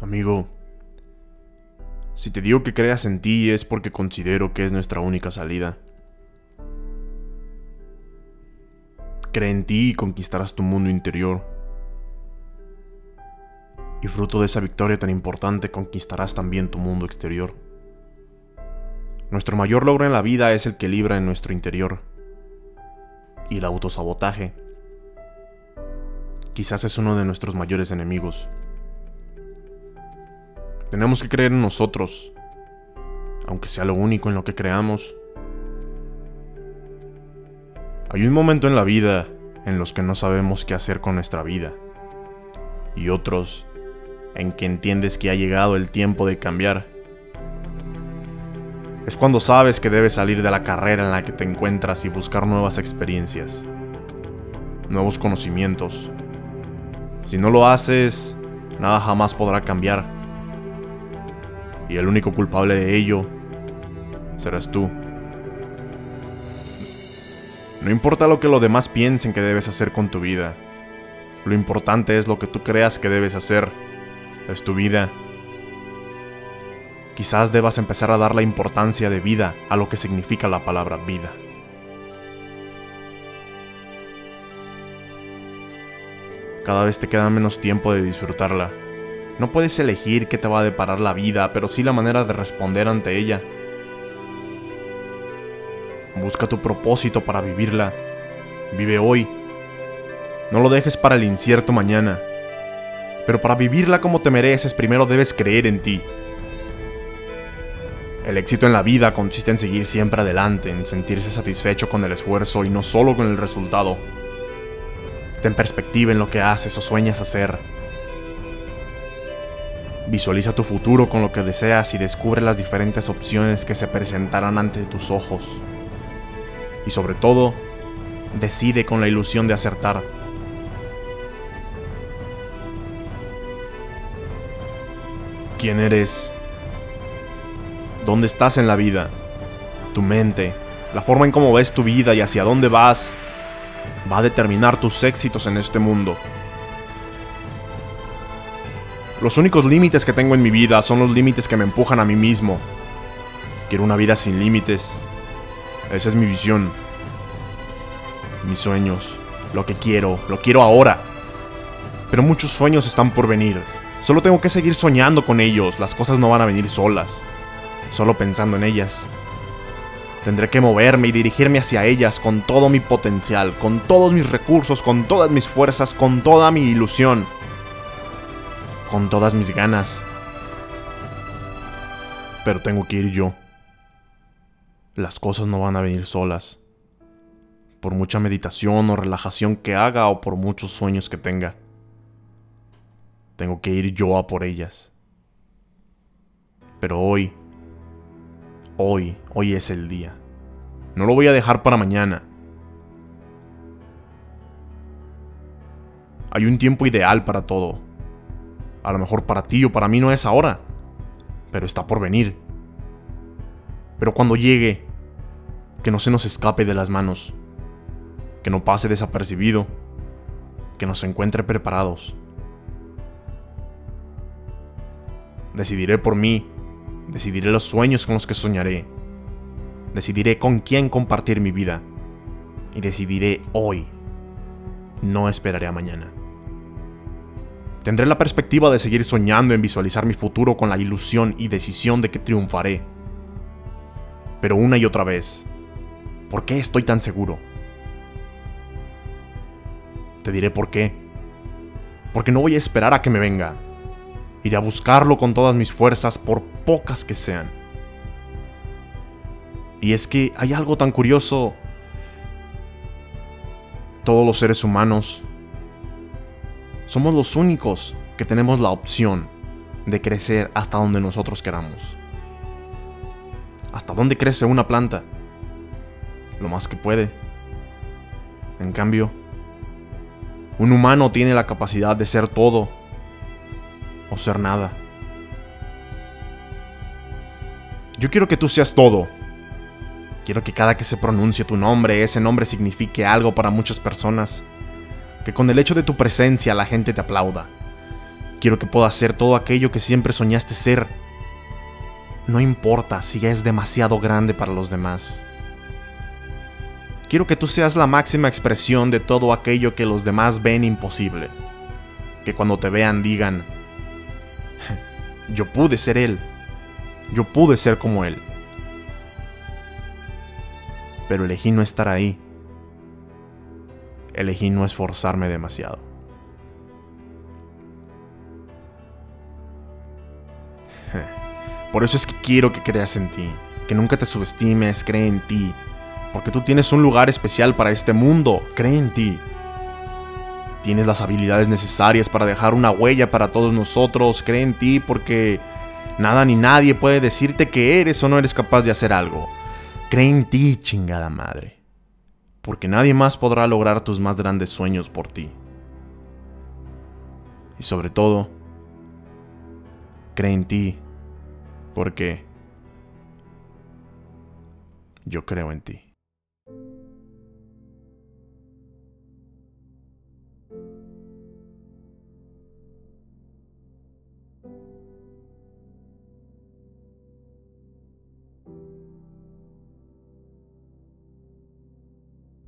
Amigo, si te digo que creas en ti es porque considero que es nuestra única salida. Cree en ti y conquistarás tu mundo interior. Y fruto de esa victoria tan importante conquistarás también tu mundo exterior. Nuestro mayor logro en la vida es el que libra en nuestro interior. Y el autosabotaje quizás es uno de nuestros mayores enemigos. Tenemos que creer en nosotros, aunque sea lo único en lo que creamos. Hay un momento en la vida en los que no sabemos qué hacer con nuestra vida, y otros en que entiendes que ha llegado el tiempo de cambiar. Es cuando sabes que debes salir de la carrera en la que te encuentras y buscar nuevas experiencias, nuevos conocimientos. Si no lo haces, nada jamás podrá cambiar y el único culpable de ello serás tú. No importa lo que los demás piensen que debes hacer con tu vida. Lo importante es lo que tú creas que debes hacer. Es tu vida. Quizás debas empezar a dar la importancia de vida a lo que significa la palabra vida. Cada vez te queda menos tiempo de disfrutarla. No puedes elegir qué te va a deparar la vida, pero sí la manera de responder ante ella. Busca tu propósito para vivirla. Vive hoy. No lo dejes para el incierto mañana. Pero para vivirla como te mereces, primero debes creer en ti. El éxito en la vida consiste en seguir siempre adelante, en sentirse satisfecho con el esfuerzo y no solo con el resultado. Ten perspectiva en lo que haces o sueñas hacer. Visualiza tu futuro con lo que deseas y descubre las diferentes opciones que se presentarán ante tus ojos. Y sobre todo, decide con la ilusión de acertar. ¿Quién eres? ¿Dónde estás en la vida? Tu mente, la forma en cómo ves tu vida y hacia dónde vas, va a determinar tus éxitos en este mundo. Los únicos límites que tengo en mi vida son los límites que me empujan a mí mismo. Quiero una vida sin límites. Esa es mi visión. Mis sueños. Lo que quiero. Lo quiero ahora. Pero muchos sueños están por venir. Solo tengo que seguir soñando con ellos. Las cosas no van a venir solas. Solo pensando en ellas. Tendré que moverme y dirigirme hacia ellas con todo mi potencial, con todos mis recursos, con todas mis fuerzas, con toda mi ilusión con todas mis ganas. Pero tengo que ir yo. Las cosas no van a venir solas. Por mucha meditación o relajación que haga o por muchos sueños que tenga. Tengo que ir yo a por ellas. Pero hoy, hoy, hoy es el día. No lo voy a dejar para mañana. Hay un tiempo ideal para todo. A lo mejor para ti o para mí no es ahora, pero está por venir. Pero cuando llegue, que no se nos escape de las manos, que no pase desapercibido, que nos encuentre preparados. Decidiré por mí, decidiré los sueños con los que soñaré, decidiré con quién compartir mi vida y decidiré hoy. No esperaré a mañana. Tendré la perspectiva de seguir soñando en visualizar mi futuro con la ilusión y decisión de que triunfaré. Pero una y otra vez, ¿por qué estoy tan seguro? Te diré por qué. Porque no voy a esperar a que me venga. Iré a buscarlo con todas mis fuerzas, por pocas que sean. Y es que hay algo tan curioso. Todos los seres humanos somos los únicos que tenemos la opción de crecer hasta donde nosotros queramos. ¿Hasta dónde crece una planta? Lo más que puede. En cambio, un humano tiene la capacidad de ser todo o ser nada. Yo quiero que tú seas todo. Quiero que cada que se pronuncie tu nombre, ese nombre signifique algo para muchas personas que con el hecho de tu presencia la gente te aplauda. Quiero que puedas ser todo aquello que siempre soñaste ser. No importa si es demasiado grande para los demás. Quiero que tú seas la máxima expresión de todo aquello que los demás ven imposible. Que cuando te vean digan, yo pude ser él. Yo pude ser como él. Pero elegí no estar ahí. Elegí no esforzarme demasiado. Por eso es que quiero que creas en ti, que nunca te subestimes, cree en ti, porque tú tienes un lugar especial para este mundo, cree en ti. Tienes las habilidades necesarias para dejar una huella para todos nosotros, cree en ti porque nada ni nadie puede decirte que eres o no eres capaz de hacer algo. Cree en ti, chingada madre, porque nadie más podrá lograr tus más grandes sueños por ti. Y sobre todo, cree en ti porque yo creo en ti.